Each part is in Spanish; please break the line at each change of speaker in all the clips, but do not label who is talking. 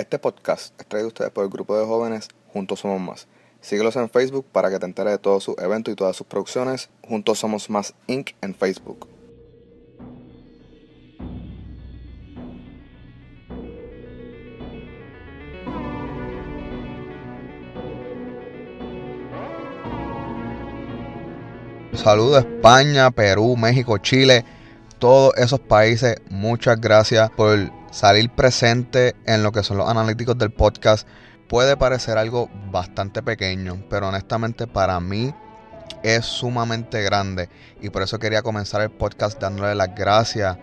Este podcast es traído a ustedes por el grupo de jóvenes Juntos Somos Más. Síguelos en Facebook para que te enteres de todos sus eventos y todas sus producciones. Juntos Somos Más Inc. en Facebook. Saludos España, Perú, México, Chile, todos esos países. Muchas gracias por salir presente en lo que son los analíticos del podcast. Puede parecer algo bastante pequeño, pero honestamente para mí es sumamente grande. Y por eso quería comenzar el podcast dándole las gracias.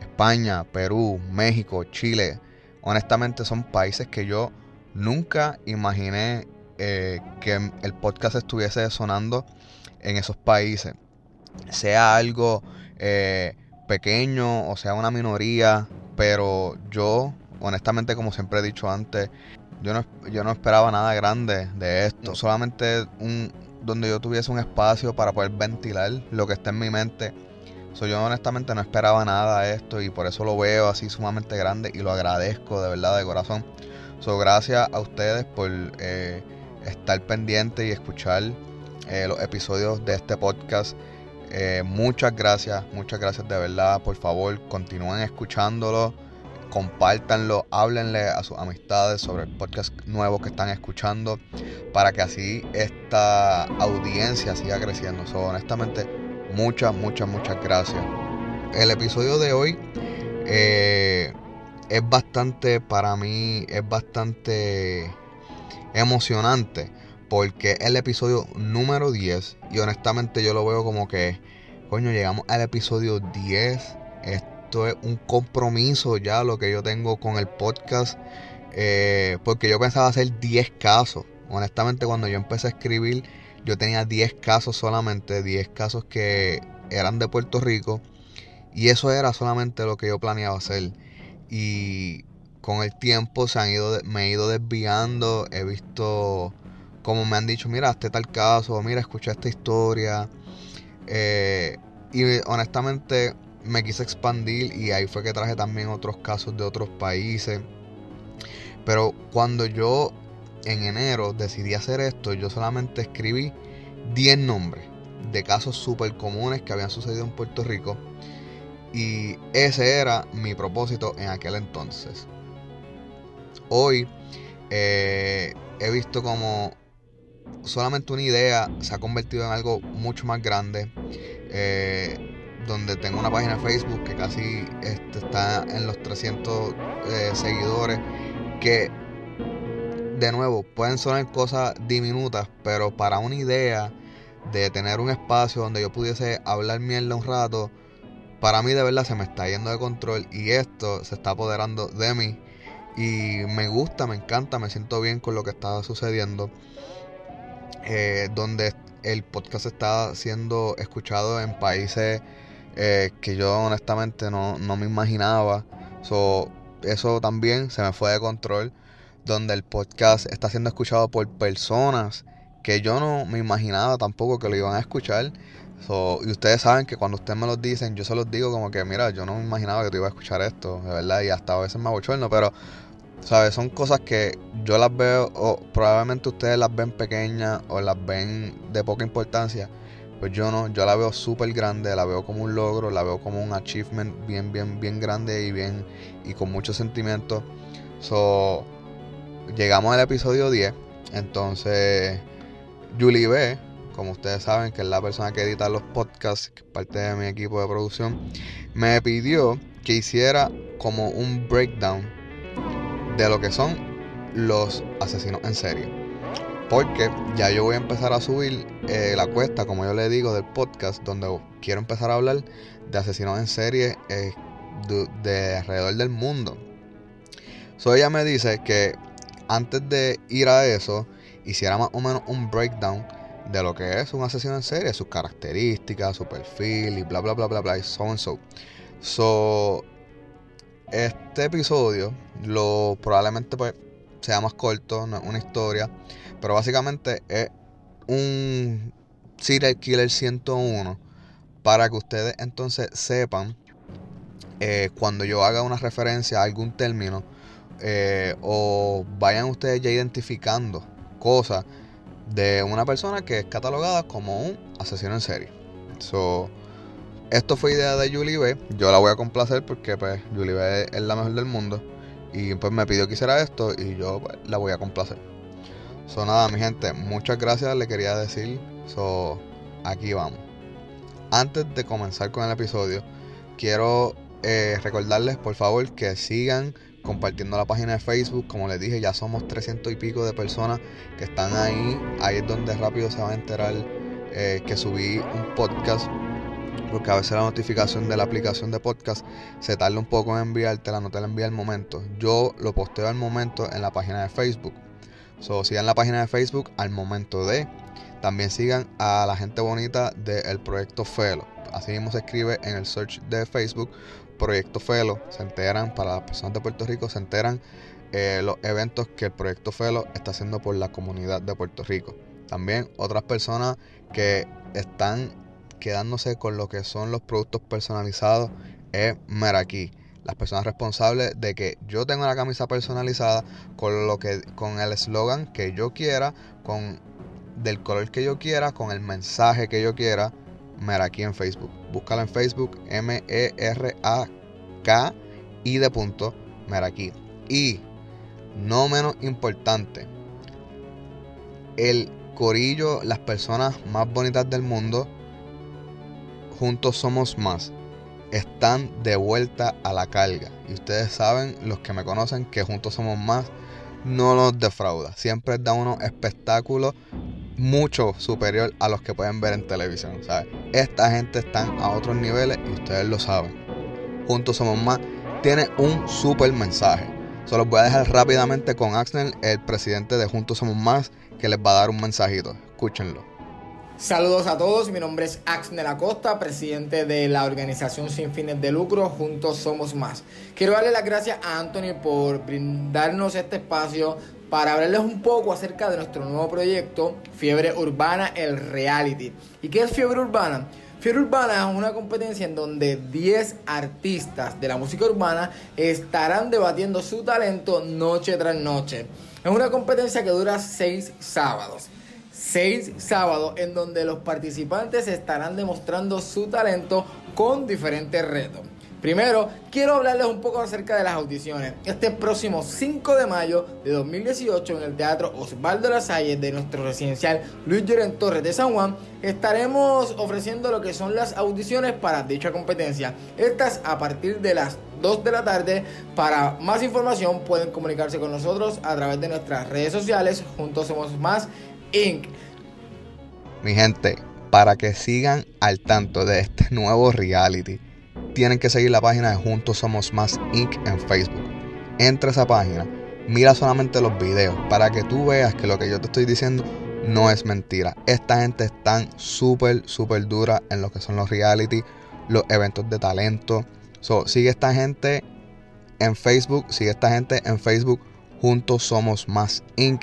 España, Perú, México, Chile. Honestamente son países que yo nunca imaginé eh, que el podcast estuviese sonando en esos países. Sea algo eh, pequeño o sea una minoría, pero yo, honestamente, como siempre he dicho antes, yo no, yo no esperaba nada grande de esto. Solamente un, donde yo tuviese un espacio para poder ventilar lo que está en mi mente. So, yo honestamente no esperaba nada de esto y por eso lo veo así sumamente grande y lo agradezco de verdad de corazón. So, gracias a ustedes por eh, estar pendiente y escuchar eh, los episodios de este podcast. Eh, muchas gracias, muchas gracias de verdad. Por favor, continúen escuchándolo, compártanlo, háblenle a sus amistades sobre el podcast nuevo que están escuchando para que así esta audiencia siga creciendo. honestamente, muchas, muchas, muchas gracias. El episodio de hoy eh, es bastante, para mí, es bastante emocionante porque es el episodio número 10 y honestamente yo lo veo como que, coño, llegamos al episodio 10. Esto es un compromiso ya lo que yo tengo con el podcast. Eh, porque yo pensaba hacer 10 casos. Honestamente cuando yo empecé a escribir yo tenía 10 casos solamente, 10 casos que eran de Puerto Rico. Y eso era solamente lo que yo planeaba hacer. Y con el tiempo se han ido, me he ido desviando, he visto como me han dicho, mira, este tal caso, mira, escuché esta historia. Eh, y honestamente me quise expandir y ahí fue que traje también otros casos de otros países. Pero cuando yo en enero decidí hacer esto, yo solamente escribí 10 nombres de casos súper comunes que habían sucedido en Puerto Rico. Y ese era mi propósito en aquel entonces. Hoy eh, he visto como solamente una idea se ha convertido en algo mucho más grande. Eh, donde tengo una página de Facebook que casi este, está en los 300 eh, seguidores. Que, de nuevo, pueden sonar cosas diminutas, pero para una idea de tener un espacio donde yo pudiese hablar mierda un rato, para mí de verdad se me está yendo de control y esto se está apoderando de mí. Y me gusta, me encanta, me siento bien con lo que está sucediendo. Eh, donde el podcast está siendo escuchado en países eh, que yo honestamente no, me imaginaba. eso también se me fue de control, donde el podcast está siendo escuchado por personas que yo no me imaginaba tampoco que lo iban a escuchar. y ustedes saben que cuando ustedes me lo dicen, yo se los digo como que, mira, yo no me imaginaba que tú ibas a escuchar esto, de verdad, y hasta a veces me abochorno, pero ¿Sabes? Son cosas que yo las veo, o probablemente ustedes las ven pequeñas o las ven de poca importancia. Pues yo no, yo la veo súper grande, la veo como un logro, la veo como un achievement bien, bien, bien grande y bien, y con mucho sentimiento. So, llegamos al episodio 10. Entonces, Julie B, como ustedes saben, que es la persona que edita los podcasts, que es parte de mi equipo de producción, me pidió que hiciera como un breakdown de lo que son los asesinos en serie. Porque ya yo voy a empezar a subir eh, la cuesta, como yo le digo, del podcast, donde quiero empezar a hablar de asesinos en serie eh, de, alrededor del mundo. So ella me dice que antes de ir a eso, hiciera más o menos un breakdown de lo que es un asesino en serie, sus características, su perfil y bla bla bla bla bla y so and so. So este episodio lo probablemente pues sea más corto, no es una historia, pero básicamente es un serial killer 101 para que ustedes entonces sepan eh, cuando yo haga una referencia a algún término eh, o vayan ustedes ya identificando cosas de una persona que es catalogada como un asesino en serie. So, esto fue idea de Julie B. Yo la voy a complacer porque pues Julie B es la mejor del mundo. Y pues me pidió que hiciera esto y yo pues, la voy a complacer. So nada, mi gente, muchas gracias le quería decir. So, aquí vamos. Antes de comenzar con el episodio, quiero eh, recordarles por favor que sigan compartiendo la página de Facebook. Como les dije, ya somos 300 y pico de personas que están ahí. Ahí es donde rápido se va a enterar eh, que subí un podcast. Porque a veces la notificación de la aplicación de podcast se tarda un poco en enviártela, no te la envía al momento. Yo lo posteo al momento en la página de Facebook. So, sigan la página de Facebook al momento de. También sigan a la gente bonita del proyecto Felo. Así mismo se escribe en el search de Facebook Proyecto Felo, se enteran, para las personas de Puerto Rico, se enteran eh, los eventos que el Proyecto Felo está haciendo por la comunidad de Puerto Rico. También otras personas que están quedándose con lo que son los productos personalizados es Meraki. Las personas responsables de que yo tenga una camisa personalizada con lo que con el eslogan que yo quiera, con del color que yo quiera, con el mensaje que yo quiera Meraki en Facebook. Búscalo en Facebook, M-E-R-A-K y de punto Meraki. Y no menos importante, el corillo, las personas más bonitas del mundo, juntos somos más, están de vuelta a la carga. Y ustedes saben, los que me conocen, que juntos somos más, no los defrauda. Siempre da unos espectáculos mucho superior a los que pueden ver en televisión. Esta gente están a otros niveles y ustedes lo saben. Juntos somos más. Tiene un super mensaje. Solo voy a dejar rápidamente con Axel, el presidente de Juntos Somos Más, que les va a dar un mensajito. Escúchenlo.
Saludos a todos, mi nombre es Axel Acosta, presidente de la organización sin fines de lucro Juntos Somos Más. Quiero darle las gracias a Anthony por brindarnos este espacio para hablarles un poco acerca de nuestro nuevo proyecto, Fiebre Urbana, el reality. ¿Y qué es Fiebre Urbana? Fiebre Urbana es una competencia en donde 10 artistas de la música urbana estarán debatiendo su talento noche tras noche. Es una competencia que dura 6 sábados. 6 sábados en donde los participantes estarán demostrando su talento con diferentes retos. Primero, quiero hablarles un poco acerca de las audiciones. Este próximo 5 de mayo de 2018 en el Teatro Osvaldo Lasalle de nuestro residencial Luis Lloren Torres de San Juan, estaremos ofreciendo lo que son las audiciones para dicha competencia. Estas a partir de las 2 de la tarde. Para más información pueden comunicarse con nosotros a través de nuestras redes sociales. Juntos somos más Inc.
Mi gente, para que sigan al tanto de este nuevo reality tienen que seguir la página de Juntos Somos Más Inc. en Facebook. Entra a esa página, mira solamente los videos para que tú veas que lo que yo te estoy diciendo no es mentira. Esta gente está súper, súper dura en lo que son los reality, los eventos de talento. So, sigue esta gente en Facebook, sigue esta gente en Facebook. Juntos Somos Más Inc.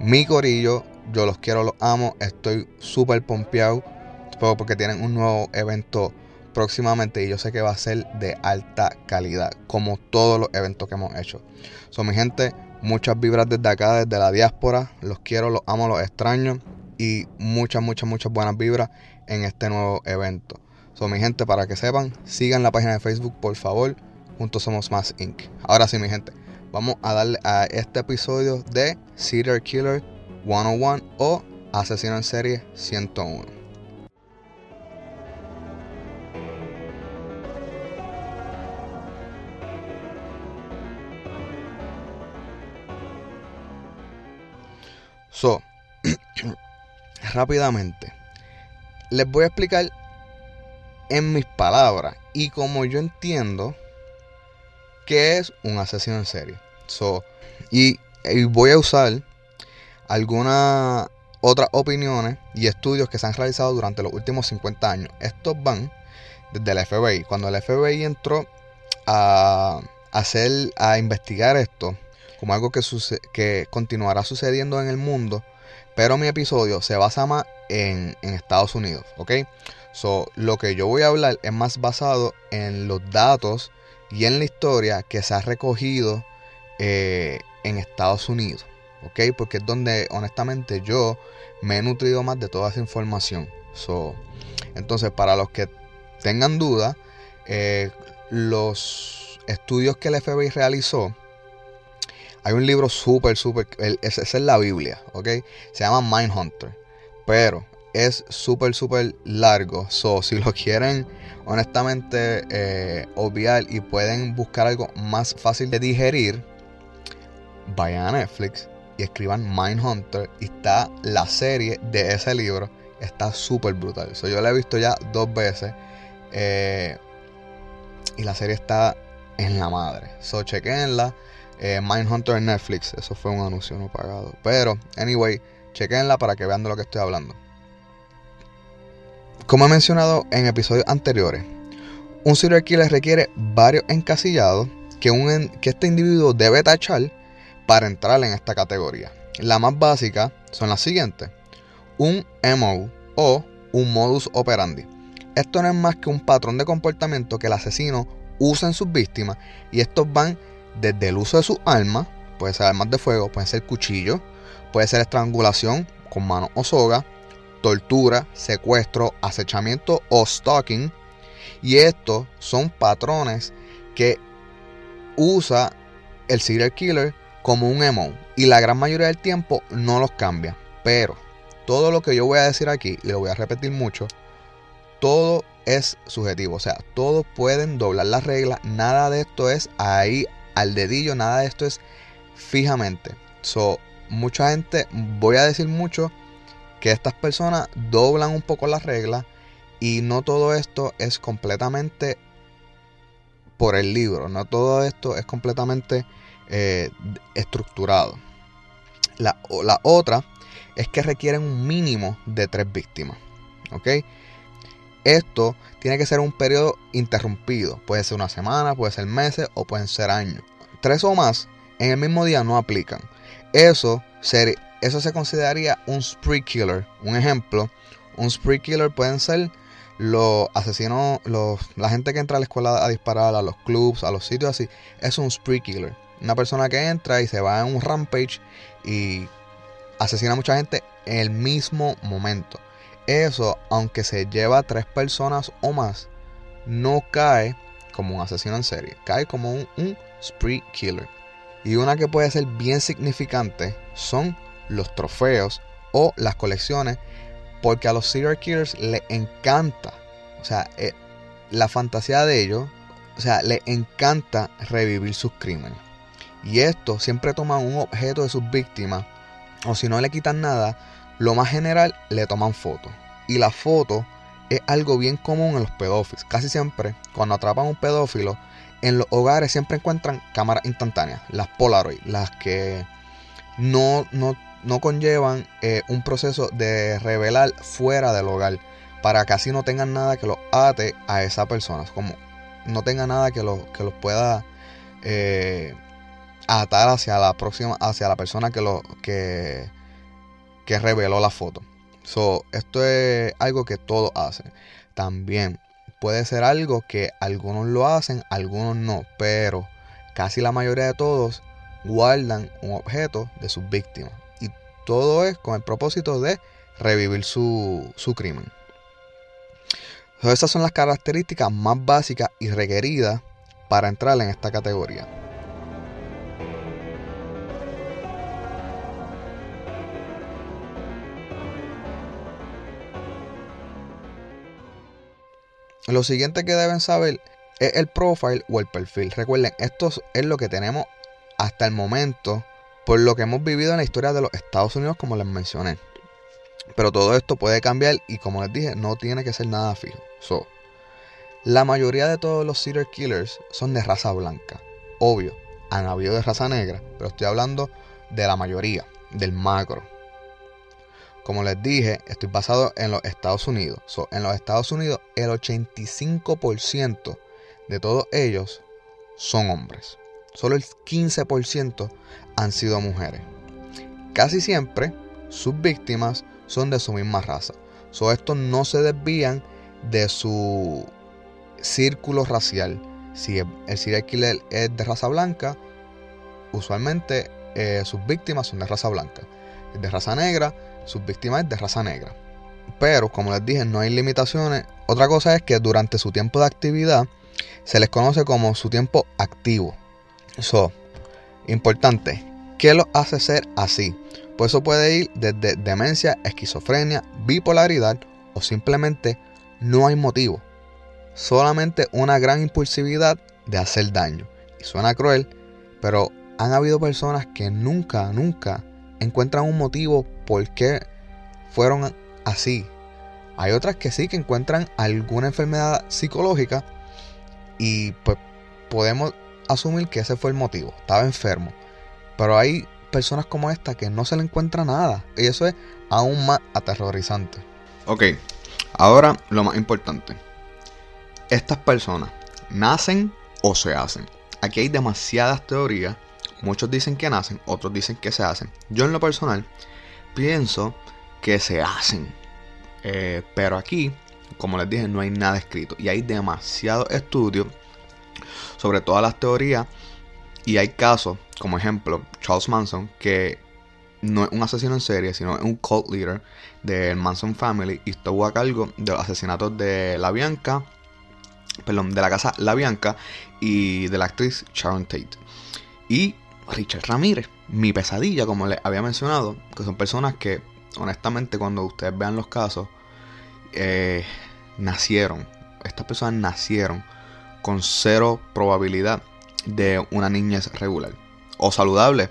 Mi corillo, yo los quiero, los amo. Estoy súper pompeado porque tienen un nuevo evento próximamente y yo sé que va a ser de alta calidad, como todos los eventos que hemos hecho. Son mi gente, muchas vibras desde acá, desde la diáspora. Los quiero, los amo, los extraño. Y muchas, muchas, muchas buenas vibras en este nuevo evento. Son mi gente, para que sepan, sigan la página de Facebook, por favor. Juntos somos más Inc. Ahora sí, mi gente, vamos a darle a este episodio de Cedar Killer 101 o Asesino en Serie 101. So, rápidamente, les voy a explicar en mis palabras y como yo entiendo qué es un asesino en serie. So, y, voy a usar algunas otras opiniones y estudios que se han realizado durante los últimos 50 años. Estos van desde el FBI. Cuando el FBI entró a hacer, a investigar esto, como algo que, que continuará sucediendo en el mundo, pero mi episodio se basa más en, Estados Unidos, ¿ok? So, lo que yo voy a hablar es más basado en los datos y en la historia que se ha recogido eh, en Estados Unidos. ¿Ok? Porque es donde honestamente yo me he nutrido más de toda esa información. So, entonces, para los que tengan duda, eh, los estudios que el FBI realizó, hay un libro súper, súper, esa es la Biblia, ¿ok? Se llama Mindhunter, pero es súper, súper largo. So, si lo quieren honestamente eh, obviar y pueden buscar algo más fácil de digerir, vayan a Netflix y escriban Mindhunter y está la serie de ese libro. Está súper brutal. So, yo la he visto ya dos veces. Eh, y la serie está en la madre. So, chequenla. Eh, Mindhunter en Netflix. Eso fue un anuncio no pagado. Pero, anyway, chequenla para que vean de lo que estoy hablando. Como he mencionado en episodios anteriores, un serial killer requiere varios encasillados que, un, que este individuo debe tachar para entrar en esta categoría. La más básica son las siguientes. Un MO o un modus operandi. Esto no es más que un patrón de comportamiento que el asesino usa en sus víctimas y estos van desde el uso de sus armas, puede ser armas de fuego, puede ser cuchillo, puede ser estrangulación con mano o soga, tortura, secuestro, acechamiento o stalking. Y estos son patrones que usa el serial killer como un emo. Y la gran mayoría del tiempo no los cambia. Pero todo lo que yo voy a decir aquí, y lo voy a repetir mucho, todo es subjetivo. O sea, todos pueden doblar las reglas. Nada de esto es ahí al dedillo. Nada de esto es fijamente. So, mucha gente, voy a decir mucho, que estas personas doblan un poco las reglas y no todo esto es completamente por el libro, no todo esto es completamente eh, estructurado. La, la, otra es que requieren un mínimo de tres víctimas. ¿ok? Esto tiene que ser un periodo interrumpido. Puede ser una semana, puede ser meses o pueden ser años. Tres o más en el mismo día no aplican. Eso sería eso se consideraría un spree killer. Un ejemplo, un spree killer pueden ser los asesinos, los, la gente que entra a la escuela a disparar, a los clubs, a los sitios así. Es un spree killer. Una persona que entra y se va en un rampage y asesina a mucha gente en el mismo momento. Eso, aunque se lleva a tres personas o más, no cae como un asesino en serie. Cae como un, spree killer. Y una que puede ser bien significante son los trofeos o las colecciones, porque a los serial killers les encanta, o sea, eh, la fantasía de ellos, o sea, les encanta revivir sus crímenes. Y esto siempre toman un objeto de sus víctimas, o si no le quitan nada, lo más general le toman fotos. Y la foto es algo bien común en los pedófilos. Casi siempre, cuando atrapan a un pedófilo, en los hogares siempre encuentran cámaras instantáneas, las Polaroid, las que no, no no conllevan eh, un proceso de revelar fuera del hogar para que así no tengan nada que los ate a esa persona, como no tenga nada que los, que los pueda eh, atar hacia la próxima, hacia la persona que lo que, que reveló la foto. So, esto es algo que todos hacen. También puede ser algo que algunos lo hacen, algunos no, pero casi la mayoría de todos guardan un objeto de sus víctimas. Todo es con el propósito de revivir su, crimen. Entonces, esas son las características más básicas y requeridas para entrar en esta categoría. Lo siguiente que deben saber es el profile o el perfil. Recuerden, esto es lo que tenemos hasta el momento por lo que hemos vivido en la historia de los Estados Unidos, como les mencioné. Pero todo esto puede cambiar y como les dije, no tiene que ser nada fijo. So, la mayoría de todos los serial killers son de raza blanca. Obvio, han habido de raza negra, pero estoy hablando de la mayoría, del macro. Como les dije, estoy basado en los Estados Unidos. En los Estados Unidos, el 85% de todos ellos son hombres. Solo el 15% han sido mujeres. Casi siempre sus víctimas son de su misma raza. So, estos no se desvían de su círculo racial. Si el serial killer es de raza blanca, usualmente eh, sus víctimas son de raza blanca. De raza negra, sus víctimas es de raza negra. Pero, como les dije, no hay limitaciones. Otra cosa es que durante su tiempo de actividad se les conoce como su tiempo activo. Eso, importante, ¿qué los hace ser así? Pues eso puede ir desde demencia, esquizofrenia, bipolaridad o simplemente no hay motivo. Solamente una gran impulsividad de hacer daño. Y suena cruel, pero han habido personas que nunca, nunca encuentran un motivo por qué fueron así. Hay otras que sí que encuentran alguna enfermedad psicológica y pues podemos asumir que ese fue el motivo, estaba enfermo. Pero hay personas como esta que no se le encuentra nada y eso es aún más aterrorizante. Ok, ahora lo más importante. Estas personas nacen o se hacen. Aquí hay demasiadas teorías. Muchos dicen que nacen, otros dicen que se hacen. Yo en lo personal pienso que se hacen. Eh, pero aquí, como les dije, no hay nada escrito. Y hay demasiados estudios sobre todas las teorías. Y hay casos, como ejemplo, Charles Manson, que no es un asesino en serie, sino es un cult leader del Manson Family y estuvo a cargo de los asesinatos de la Bianca, perdón, de la casa La Bianca y de la actriz Sharon Tate. Y Richard Ramírez, mi pesadilla, como les había mencionado, que son personas que, honestamente, cuando ustedes vean los casos, eh, nacieron, estas personas nacieron con cero probabilidad de una niñez regular o saludable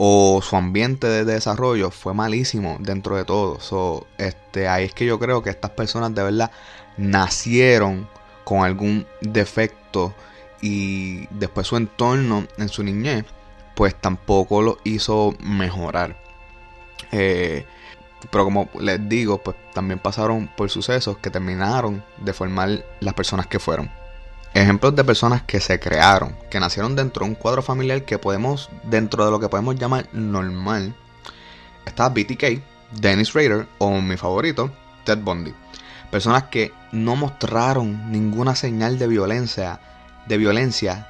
o su ambiente de desarrollo fue malísimo dentro de todo. So, este, ahí es que yo creo que estas personas de verdad nacieron con algún defecto y después su entorno en su niñez pues tampoco lo hizo mejorar. Eh, pero como les digo, pues también pasaron por sucesos que terminaron de formar las personas que fueron. Ejemplos de personas que se crearon, que nacieron dentro de un cuadro familiar que podemos, dentro de lo que podemos llamar normal. Está BTK, Dennis Rader o mi favorito, Ted Bundy. Personas que no mostraron ninguna señal de violencia, de violencia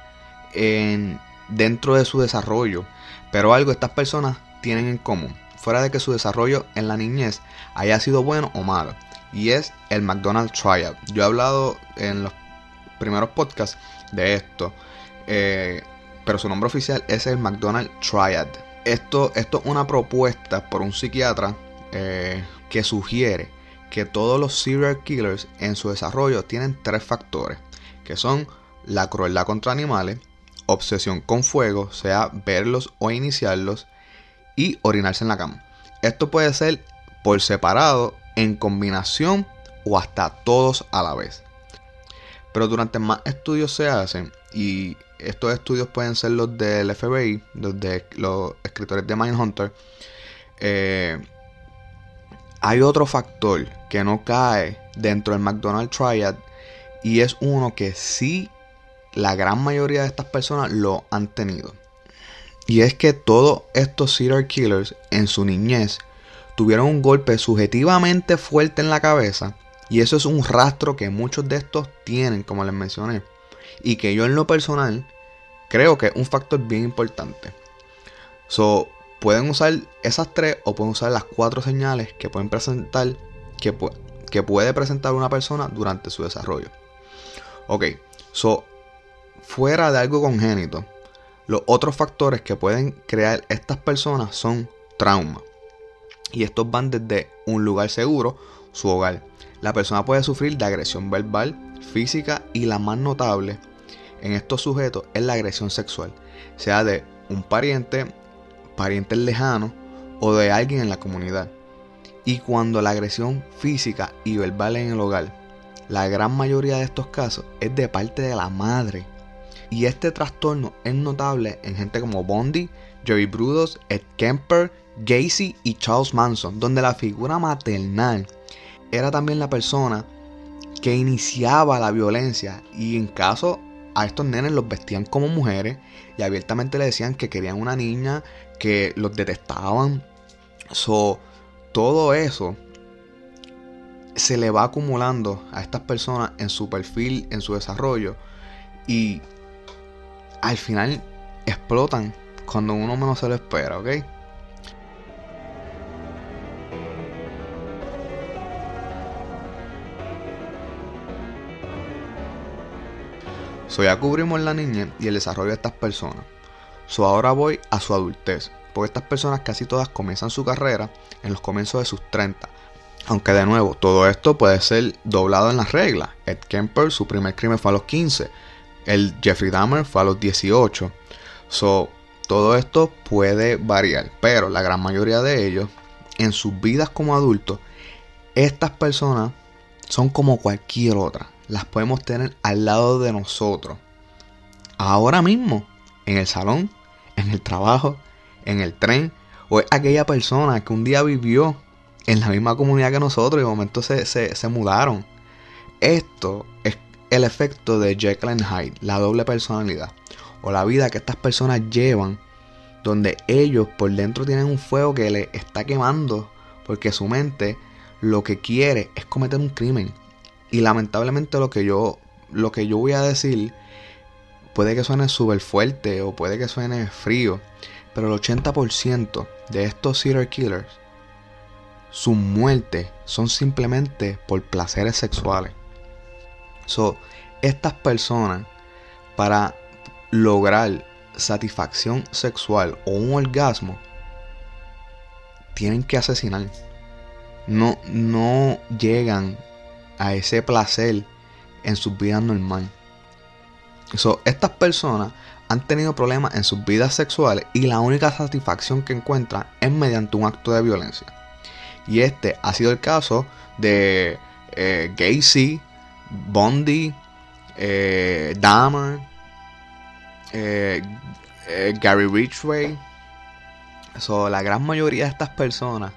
en, dentro de su desarrollo. Pero algo estas personas tienen en común, fuera de que su desarrollo en la niñez haya sido bueno o malo. Y es el McDonald's Triad. Yo he hablado en los primeros podcasts de esto. Eh, pero su nombre oficial es el McDonald's Triad. Esto, esto es una propuesta por un psiquiatra eh, que sugiere que todos los serial killers en su desarrollo tienen tres factores, que son la crueldad contra animales, obsesión con fuego, sea verlos o iniciarlos, y orinarse en la cama. Esto puede ser por separado, en combinación o hasta todos a la vez. Pero durante más estudios se hacen, y estos estudios pueden ser los del FBI, los de los escritores de Mindhunter, eh, hay otro factor que no cae dentro del McDonald's Triad y es uno que sí la gran mayoría de estas personas lo han tenido. Y es que todos estos serial killers en su niñez tuvieron un golpe subjetivamente fuerte en la cabeza y eso es un rastro que muchos de estos tienen, como les mencioné. Y que yo en lo personal creo que es un factor bien importante. So, pueden usar esas tres o pueden usar las cuatro señales que pueden presentar, que, que puede presentar una persona durante su desarrollo. Ok, so, fuera de algo congénito, los otros factores que pueden crear estas personas son trauma. Y estos van desde un lugar seguro, su hogar, la persona puede sufrir de agresión verbal, física y la más notable en estos sujetos es la agresión sexual, sea de un pariente, pariente lejano o de alguien en la comunidad. Y cuando la agresión física y verbal en el hogar, la gran mayoría de estos casos es de parte de la madre. Y este trastorno es notable en gente como Bondi, Jerry Brudos, Ed Kemper, Gacy y Charles Manson, donde la figura maternal era también la persona que iniciaba la violencia y en caso a estos nenes los vestían como mujeres y abiertamente le decían que querían una niña, que los detestaban. So, todo eso se le va acumulando a estas personas en su perfil, en su desarrollo y al final explotan cuando uno menos se lo espera, ¿ok? So ya cubrimos la niñez y el desarrollo de estas personas. So ahora voy a su adultez. Porque estas personas casi todas comienzan su carrera en los comienzos de sus 30. Aunque de nuevo, todo esto puede ser doblado en las reglas. Ed Kemper, su primer crimen fue a los 15. El Jeffrey Dahmer fue a los 18. So, todo esto puede variar. Pero la gran mayoría de ellos, en sus vidas como adultos, estas personas son como cualquier otra las podemos tener al lado de nosotros. Ahora mismo, en el salón, en el trabajo, en el tren, o es aquella persona que un día vivió en la misma comunidad que nosotros y de momento se, se mudaron. Esto es el efecto de Jekyll and Hyde, la doble personalidad, o la vida que estas personas llevan, donde ellos por dentro tienen un fuego que le está quemando, porque su mente lo que quiere es cometer un crimen, y lamentablemente lo que yo, lo que yo voy a decir puede que suene súper fuerte o puede que suene frío, pero el 80% de estos serial killers, sus muertes son simplemente por placeres sexuales. So, estas personas, para lograr satisfacción sexual o un orgasmo, tienen que asesinar. No, no llegan a ese placer en sus vidas normales. estas personas han tenido problemas en sus vidas sexuales y la única satisfacción que encuentran es mediante un acto de violencia. Y este ha sido el caso de eh, Gacy, Bondi, eh, Dahmer, eh, Gary Ridgway. la gran mayoría de estas personas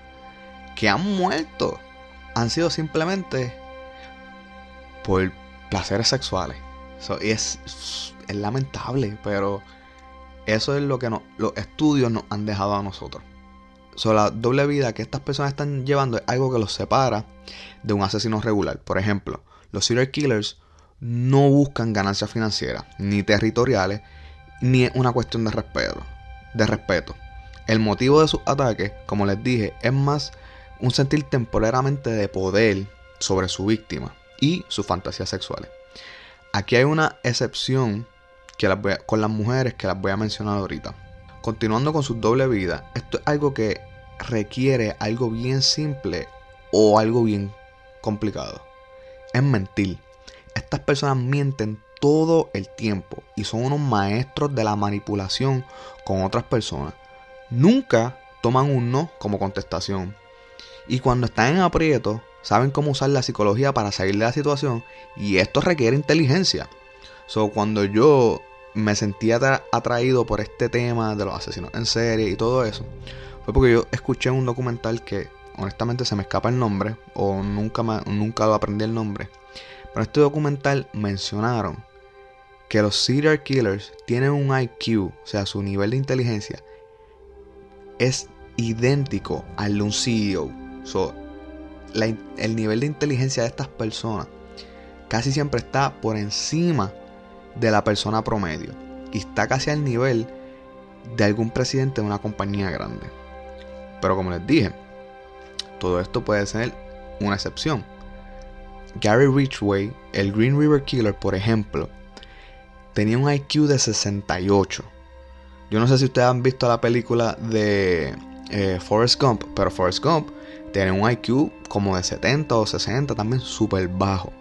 que han muerto han sido simplemente por placeres sexuales. y es, es, lamentable, pero eso es lo que los estudios nos han dejado a nosotros. So, la doble vida que estas personas están llevando es algo que los separa de un asesino regular. Por ejemplo, los serial killers no buscan ganancias financieras, ni territoriales, ni es una cuestión de respeto. De respeto. El motivo de sus ataques, como les dije, es más un sentir temporalmente de poder sobre su víctima y sus fantasías sexuales. Aquí hay una excepción que con las mujeres que las voy a mencionar ahorita. Continuando con su doble vida, esto es algo que requiere algo bien simple o algo bien complicado. Es mentir. Estas personas mienten todo el tiempo y son unos maestros de la manipulación con otras personas. Nunca toman un no como contestación. Y cuando están en aprieto, saben cómo usar la psicología para salir de la situación y esto requiere inteligencia. So, cuando yo me sentía atraído por este tema de los asesinos en serie y todo eso, fue porque yo escuché un documental que honestamente se me escapa el nombre o nunca, nunca lo aprendí el nombre. Pero en este documental mencionaron que los serial killers tienen un IQ, o sea, su nivel de inteligencia es idéntico al de un CEO. So, el nivel de inteligencia de estas personas casi siempre está por encima de la persona promedio y está casi al nivel de algún presidente de una compañía grande. Pero como les dije, todo esto puede ser una excepción. Gary Ridgway, el Green River Killer, por ejemplo, tenía un IQ de 68. Yo no sé si ustedes han visto la película de eh, Forrest Gump, pero Forrest Gump tiene un IQ como de 70 o 60, también súper bajo.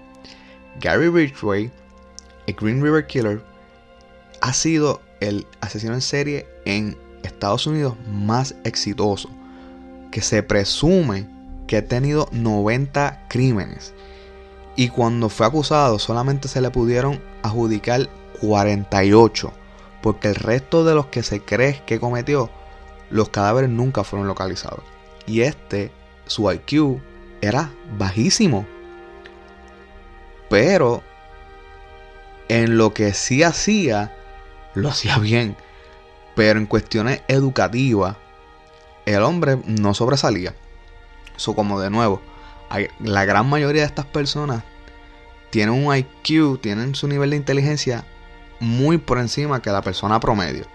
Gary Ridgway, el Green River Killer, ha sido el asesino en serie en Estados Unidos más exitoso, que se presume que ha tenido 90 crímenes. Y cuando fue acusado solamente se le pudieron adjudicar 48, porque el resto de los que se cree que cometió, los cadáveres nunca fueron localizados. Y este su IQ era bajísimo. Pero en lo que sí hacía, lo hacía bien. Pero en cuestiones educativas, el hombre no sobresalía. Eso como de nuevo, la gran mayoría de estas personas tienen un IQ, tienen su nivel de inteligencia muy por encima que la persona promedio.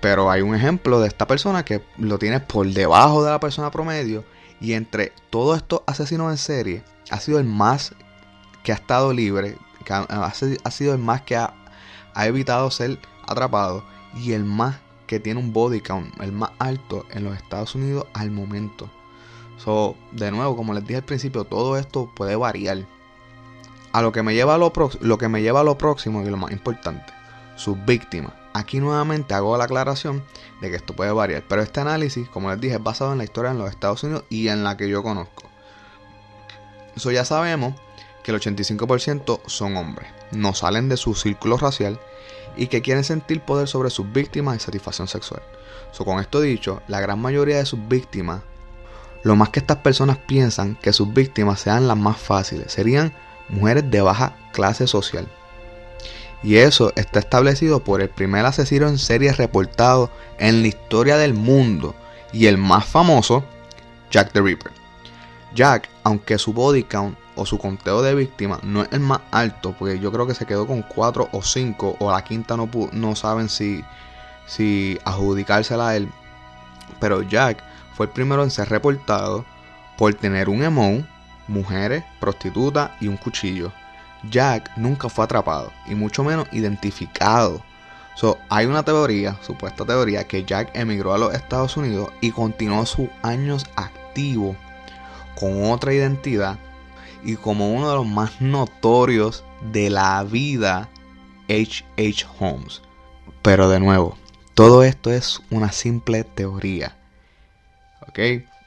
Pero hay un ejemplo de esta persona que lo tiene por debajo de la persona promedio. Y entre todos estos asesinos en serie, ha sido el más que ha estado libre, que ha, sido el más que ha, evitado ser atrapado y el más que tiene un body count, el más alto en los Estados Unidos al momento. So, de nuevo, como les dije al principio, todo esto puede variar. A lo que me lleva a lo, lo que me lleva lo próximo y lo más importante, sus víctimas. Aquí nuevamente hago la aclaración de que esto puede variar, pero este análisis, como les dije, es basado en la historia en los Estados Unidos y en la que yo conozco. Eso ya sabemos que el 85% son hombres, no salen de su círculo racial y que quieren sentir poder sobre sus víctimas y satisfacción sexual. Con esto dicho, la gran mayoría de sus víctimas, lo más que estas personas piensan que sus víctimas sean las más fáciles, serían mujeres de baja clase social. Y eso está establecido por el primer asesino en serie reportado en la historia del mundo y el más famoso, Jack the Ripper. Jack, aunque su body count o su conteo de víctimas no es el más alto, porque yo creo que se quedó con 4 o 5, o la quinta no, no saben si, si adjudicársela a él. Pero Jack fue el primero en ser reportado por tener un emo, mujeres, prostitutas y un cuchillo. Jack nunca fue atrapado y mucho menos identificado. So, hay una teoría, supuesta teoría, que Jack emigró a los Estados Unidos y continuó sus años activos con otra identidad y como uno de los más notorios de la vida H.H. Holmes. Pero de nuevo, todo esto es una simple teoría. ¿Ok?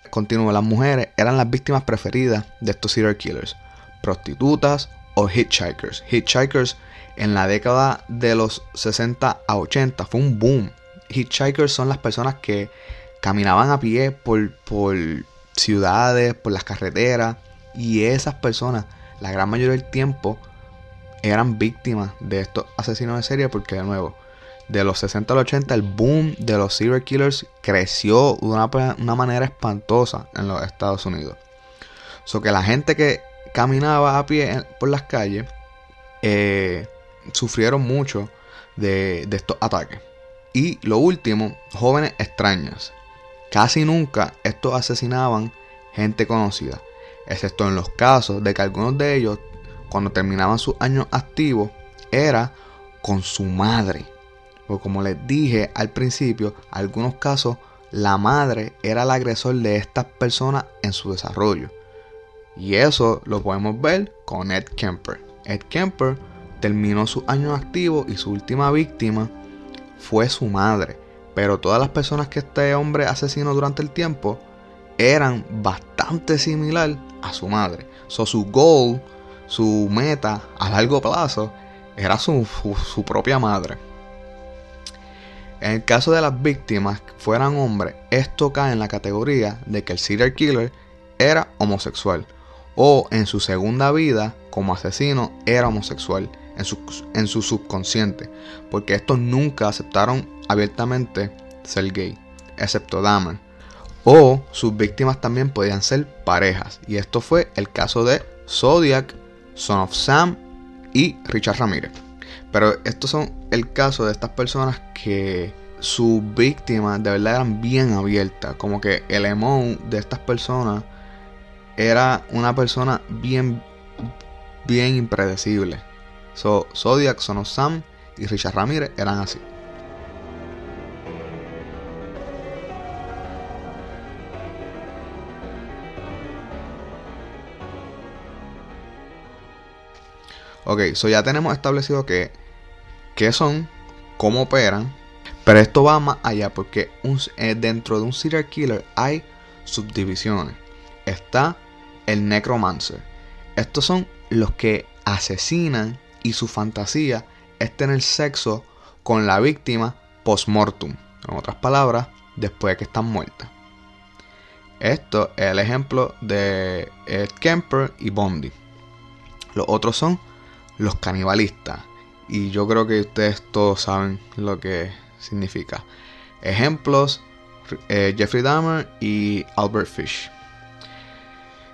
Continúo, las mujeres eran las víctimas preferidas de estos serial killers. Prostitutas o hitchhikers. Hitchhikers en la década de los 60 a 80 fue un boom. Hitchhikers son las personas que caminaban a pie por, por ciudades, por las carreteras. Y esas personas, la gran mayoría del tiempo, eran víctimas de estos asesinos de serie porque de nuevo, de los 60 al 80 el boom de los serial killers creció de una, manera espantosa en los Estados Unidos. So que la gente que caminaba a pie por las calles, eh, sufrieron mucho de, de estos ataques. Y lo último, jóvenes extrañas. Casi nunca estos asesinaban gente conocida, excepto en los casos de que algunos de ellos, cuando terminaban sus años activos, era con su madre. Porque como les dije al principio, algunos casos la madre era el agresor de estas personas en su desarrollo. Y eso lo podemos ver con Ed Kemper. Ed Kemper terminó sus años activos y su última víctima fue su madre. Pero todas las personas que este hombre asesinó durante el tiempo eran bastante similar a su madre. So, su goal, su meta a largo plazo era su, su propia madre. En el caso de las víctimas fueran hombres, esto cae en la categoría de que el serial killer era homosexual o en su segunda vida como asesino era homosexual en su, en su subconsciente, porque estos nunca aceptaron abiertamente ser gay, excepto Dahmer. O sus víctimas también podían ser parejas, y esto fue el caso de Zodiac, Son of Sam y Richard Ramírez. Pero estos son el caso de estas personas que sus víctimas de verdad eran bien abiertas, como que el emo de estas personas era una persona bien, bien impredecible. So, Zodiac, Son Sam y Richard Ramírez eran así. Ok, so ya tenemos establecido que qué son, cómo operan, pero esto va más allá porque eh, dentro de un serial killer hay subdivisiones. Está el necromancer. Estos son los que asesinan y su fantasía es tener sexo con la víctima post-mortem. En otras palabras, después de que están muertas. Esto es el ejemplo de Ed Kemper y Bondi. Los otros son los canibalistas. Y yo creo que ustedes todos saben lo que significa. Ejemplos, eh, Jeffrey Dahmer y Albert Fish.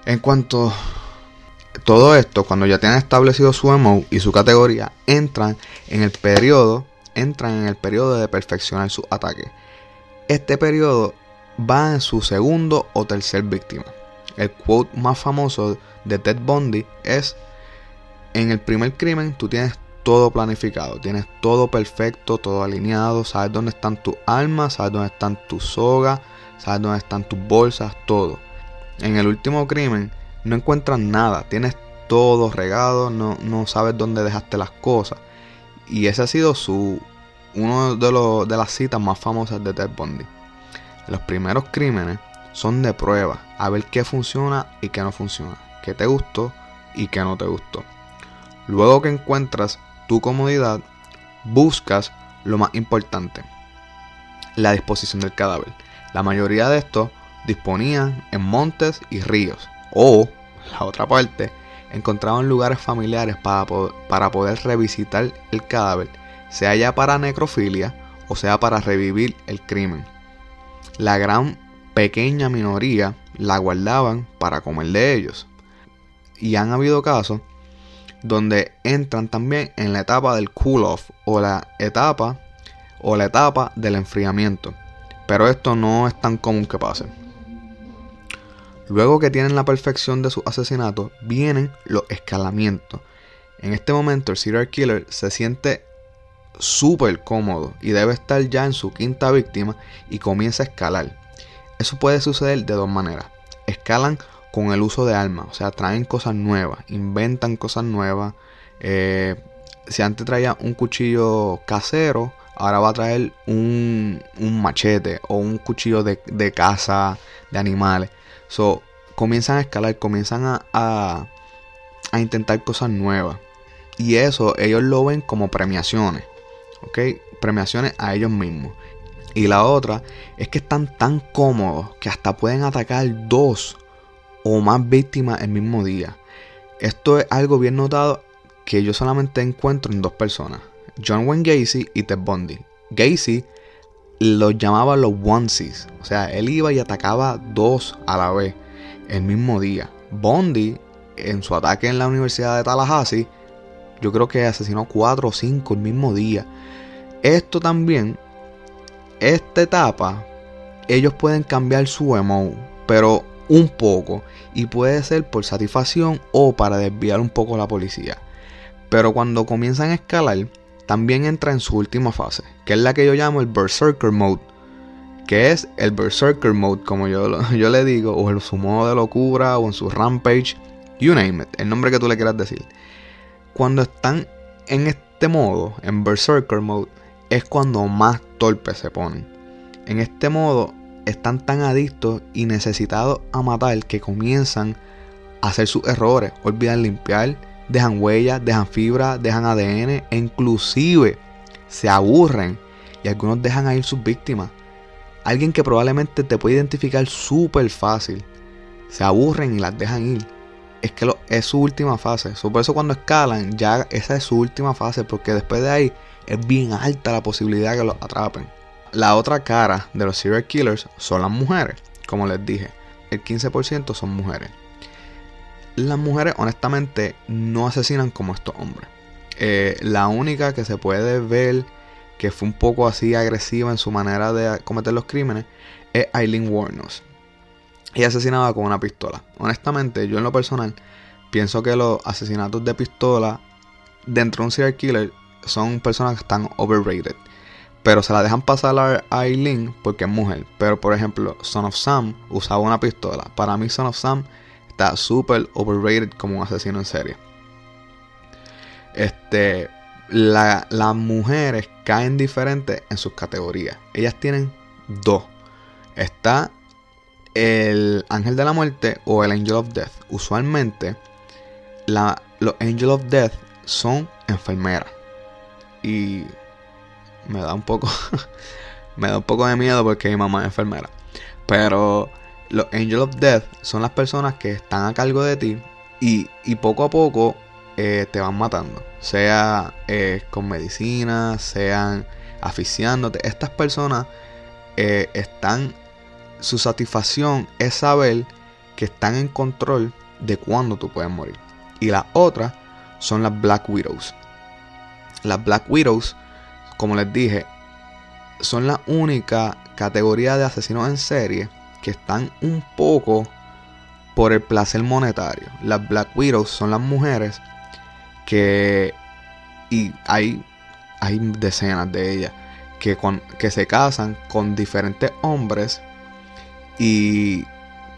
En cuanto a todo esto, cuando ya tienen establecido su emo y su categoría, entran en el periodo entran en el periodo de perfeccionar su ataque. Este periodo va en su segundo o tercer víctima. El quote más famoso de Ted Bundy es, en el primer crimen tú tienes todo planificado, tienes todo perfecto, todo alineado, sabes dónde están tus armas, sabes dónde están tus sogas, sabes dónde están tus bolsas, todo. En el último crimen no encuentras nada, tienes todo regado, no, no sabes dónde dejaste las cosas. Y ese ha sido su uno de, los, de las citas más famosas de Ted Bundy. Los primeros crímenes son de prueba, a ver qué funciona y qué no funciona, qué te gustó y qué no te gustó. Luego que encuentras tu comodidad, buscas lo más importante, la disposición del cadáver. La mayoría de estos disponían en montes y ríos, o, la otra parte, encontraban lugares familiares para, para poder revisitar el cadáver, sea ya para necrofilia o sea para revivir el crimen. La gran pequeña minoría la guardaban para comer de ellos. Y han habido casos donde entran también en la etapa del cool off o la etapa o la etapa del enfriamiento. Pero esto no es tan común que pase. Luego que tienen la perfección de su asesinato, vienen los escalamientos. En este momento el serial killer se siente súper cómodo y debe estar ya en su quinta víctima y comienza a escalar. Eso puede suceder de dos maneras. Escalan con el uso de armas, o sea, traen cosas nuevas, inventan cosas nuevas. Eh, si antes traía un cuchillo casero, ahora va a traer un, machete o un cuchillo de, de caza de animales. So, comienzan a escalar, comienzan a, a, intentar cosas nuevas. Y eso ellos lo ven como premiaciones. ¿Ok? Premiaciones a ellos mismos. Y la otra es que están tan cómodos que hasta pueden atacar dos o más víctimas el mismo día. Esto es algo bien notado que yo solamente encuentro en dos personas. John Wayne Gacy y Ted Bundy. Gacy los llamaba los onesies. O sea, él iba y atacaba dos a la vez el mismo día. Bondi, en su ataque en la Universidad de Tallahassee, yo creo que asesinó cuatro o cinco el mismo día. Esto también, esta etapa, ellos pueden cambiar su emo, pero un poco. Y puede ser por satisfacción o para desviar un poco a la policía. Pero cuando comienzan a escalar, también entra en su última fase, que es la que yo llamo el Berserker Mode, que es el Berserker Mode, como yo, yo le digo, o en su modo de locura, o en su Rampage, you name it, el nombre que tú le quieras decir. Cuando están en este modo, en Berserker Mode, es cuando más torpes se ponen. En este modo están tan adictos y necesitados a matar que comienzan a hacer sus errores, olvidan limpiar, dejan huellas, dejan fibra, dejan ADN e inclusive se aburren y algunos dejan a ir sus víctimas. Alguien que probablemente te puede identificar súper fácil. Se aburren y las dejan ir. Es que es su última fase. por eso cuando escalan, ya esa es su última fase. Porque después de ahí es bien alta la posibilidad que los atrapen. La otra cara de los serial killers son las mujeres. Como les dije, el 15% son mujeres las mujeres honestamente no asesinan como estos hombres. Eh, la única que se puede ver que fue un poco así agresiva en su manera de cometer los crímenes es Eileen Warnos. Ella asesinaba con una pistola. Honestamente, yo en lo personal pienso que los asesinatos de pistola dentro de un serial killer son personas que están overrated. Pero se la dejan pasar a Eileen porque es mujer. Pero por ejemplo, Son of Sam usaba una pistola. Para mí Son of Sam está súper overrated como un asesino en serie. Este, las mujeres caen diferentes en sus categorías. Ellas tienen dos. Está el ángel de la muerte o el angel of death. Usualmente, la, los angel of death son enfermeras. Y me da un poco, me da un poco de miedo porque mi mamá es enfermera. Pero los Angel of Death son las personas que están a cargo de ti y, poco a poco eh, te van matando. Sea eh, con medicina, sean asfixiándote. Estas personas eh, están. Su satisfacción es saber que están en control de cuándo tú puedes morir. Y las otras son las Black Widows. Las Black Widows, como les dije, son la única categoría de asesinos en serie que están un poco por el placer monetario. Las Black Widows son las mujeres que y hay hay decenas de ellas que, que se casan con diferentes hombres y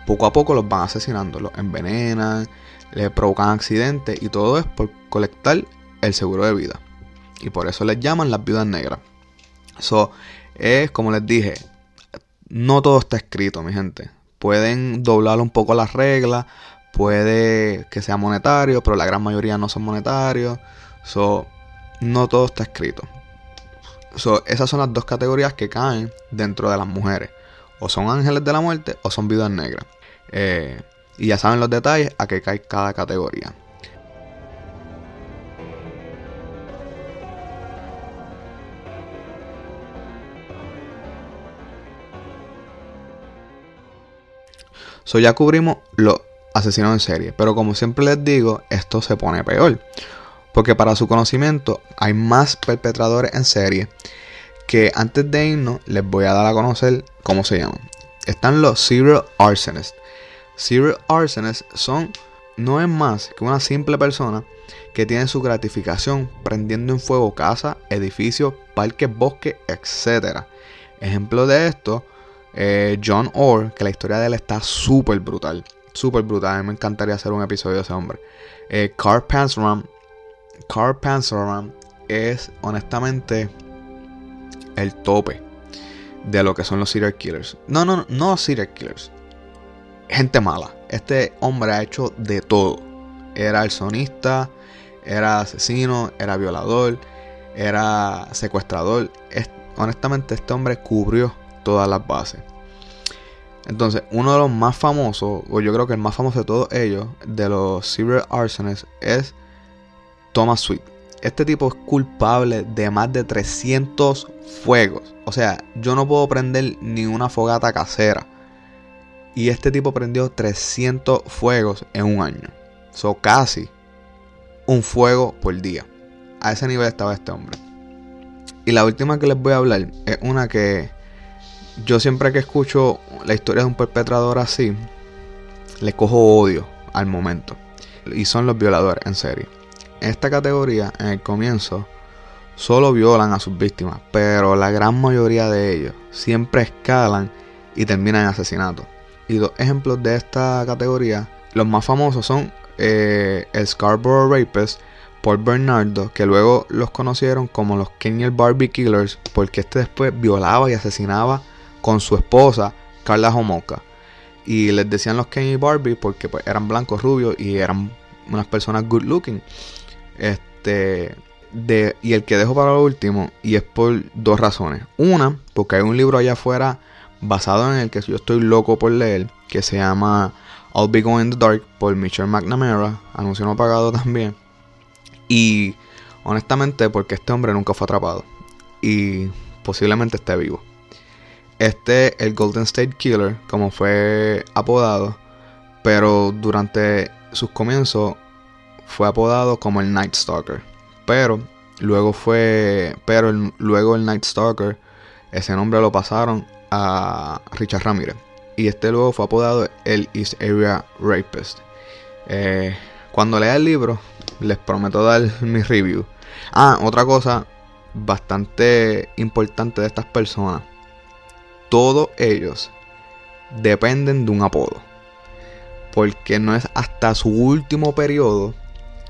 poco a poco los van asesinando, los envenenan, les provocan accidentes y todo es por colectar el seguro de vida. Y por eso les llaman las viudas negras. Eso es como les dije, no todo está escrito, mi gente. Pueden doblar un poco las reglas, puede que sea monetario, pero la gran mayoría no son monetarios. So, no todo está escrito. So, esas son las dos categorías que caen dentro de las mujeres. O son ángeles de la muerte o son vidas negras. Eh, y ya saben los detalles a qué cae cada categoría. So ya cubrimos los asesinos en serie. Pero como siempre les digo, esto se pone peor. Porque para su conocimiento hay más perpetradores en serie que antes de irnos les voy a dar a conocer cómo se llaman. Están los Serial Arsonists. Serial Arsonists son no es más que una simple persona que tiene su gratificación prendiendo en fuego casa, edificios, parques, bosques, etc. Ejemplo de esto, eh, John Orr, que la historia de él está súper brutal. Súper brutal. A mí me encantaría hacer un episodio de ese hombre. Eh, Carl Panzeram Carl Panzeram es honestamente el tope de lo que son los serial killers. No, no, no serial killers. Gente mala. Este hombre ha hecho de todo. Era el sonista, era asesino, era violador, era secuestrador. honestamente, este hombre cubrió todas las bases. Entonces, uno de los más famosos, o yo creo que el más famoso de todos ellos, de los serial arsonists, es Thomas Sweet. Este tipo es culpable de más de 300 fuegos. O sea, yo no puedo prender ni una fogata casera. Y este tipo prendió 300 fuegos en un año. So casi un fuego por día. A ese nivel estaba este hombre. Y la última que les voy a hablar es una que yo siempre que escucho la historia de un perpetrador así, le cojo odio al momento. Y son los violadores, en serio. En esta categoría, en el comienzo, solo violan a sus víctimas, pero la gran mayoría de ellos siempre escalan y terminan en asesinato. Y dos ejemplos de esta categoría, los más famosos son eh, el Scarborough Rapist, Paul Bernardo, que luego los conocieron como los Kenyal Barbie Killers, porque este después violaba y asesinaba con su esposa, Carla Homolka. Y les decían los Kenny Barbie porque pues, eran blancos rubios y eran unas personas good looking. Este, de, y el que dejo para lo último, y es por dos razones. Una, porque hay un libro allá afuera basado en el que yo estoy loco por leer, que se llama I'll Be Going in the Dark por Michelle McNamara, anuncio no pagado también. Y honestamente, porque este hombre nunca fue atrapado y posiblemente esté vivo. Este, el Golden State Killer, como fue apodado, pero durante sus comienzos fue apodado como el Night Stalker. Pero luego fue, pero luego el Night Stalker, ese nombre lo pasaron a Richard Ramirez. Y este luego fue apodado el East Area Rapist. Eh, cuando lea el libro, les prometo dar mi review. Ah, otra cosa bastante importante de estas personas. Todos ellos dependen de un apodo. Porque no es hasta su último periodo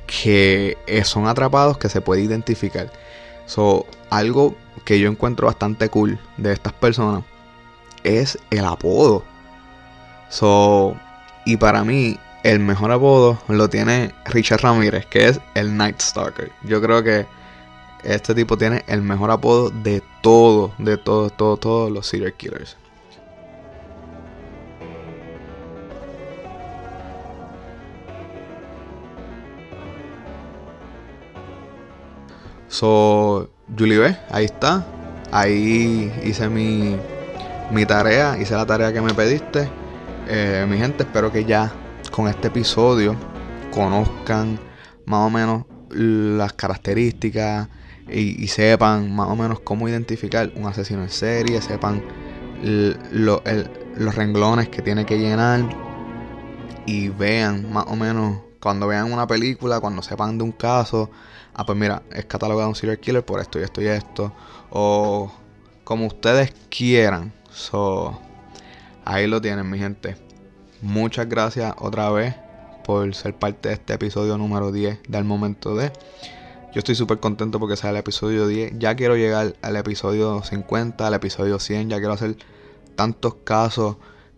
que son atrapados que se puede identificar. So, algo que yo encuentro bastante cool de estas personas es el apodo. So, y para mí, el mejor apodo lo tiene Richard Ramírez, que es el Night Stalker. Yo creo que este tipo tiene el mejor apodo de todo, de todos, todos, todos los serial killers. So, Julie ahí está. Ahí hice mi, mi tarea, hice la tarea que me pediste. Eh, mi gente, espero que ya con este episodio conozcan más o menos las características, y, sepan más o menos cómo identificar un asesino en serie, sepan los renglones que tiene que llenar y vean más o menos cuando vean una película, cuando sepan de un caso, ah pues mira, es catalogado un serial killer por esto y esto y esto, o como ustedes quieran. So, ahí lo tienen mi gente. Muchas gracias otra vez por ser parte de este episodio número 10 del momento de... Yo estoy súper contento porque sea el episodio 10. Ya quiero llegar al episodio 50, al episodio 100. Ya quiero hacer tantos casos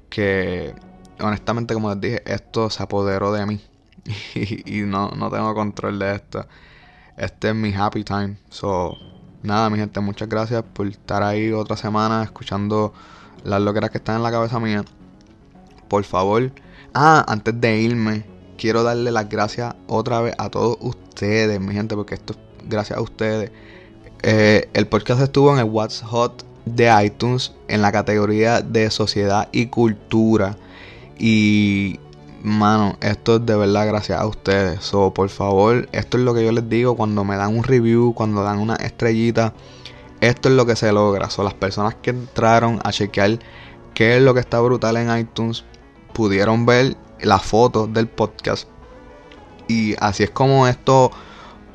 que honestamente como les dije, esto se apoderó de mí. y, no, no tengo control de esto. Este es mi happy time. So, nada, mi gente, muchas gracias por estar ahí otra semana escuchando las loqueras que están en la cabeza mía. Por favor. Ah, antes de irme, quiero darle las gracias otra vez a todos ustedes, mi gente, porque esto es gracias a ustedes. Eh, el podcast estuvo en el What's Hot de iTunes en la categoría de sociedad y cultura. Y, mano, esto es de verdad gracias a ustedes. So, por favor, esto es lo que yo les digo cuando me dan un review, cuando dan una estrellita. Esto es lo que se logra. Son las personas que entraron a chequear qué es lo que está brutal en iTunes. Pudieron ver la foto del podcast. Y así es como esto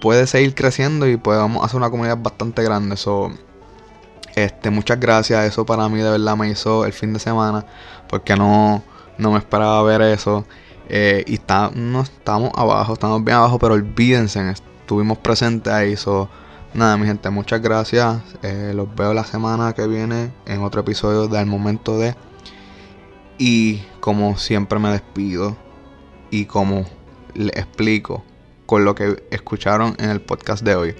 puede seguir creciendo y podemos hacer una comunidad bastante grande. So, este, muchas gracias. Eso para mí de verdad me hizo el fin de semana. Porque no, no me esperaba ver eso. Eh, y está, no estamos abajo, estamos bien abajo, pero olvídense, estuvimos presentes ahí. So, nada, mi gente, muchas gracias. Eh, los veo la semana que viene en otro episodio del momento de. Y como siempre me despido y como les explico con lo que escucharon en el podcast de hoy,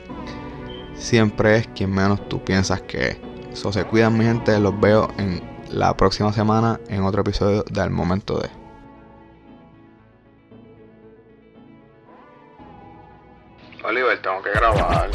siempre es quien menos tú piensas que es. So se cuidan mi gente, los veo en la próxima semana en otro episodio de Al Momento de.
Oliver, tengo que grabar.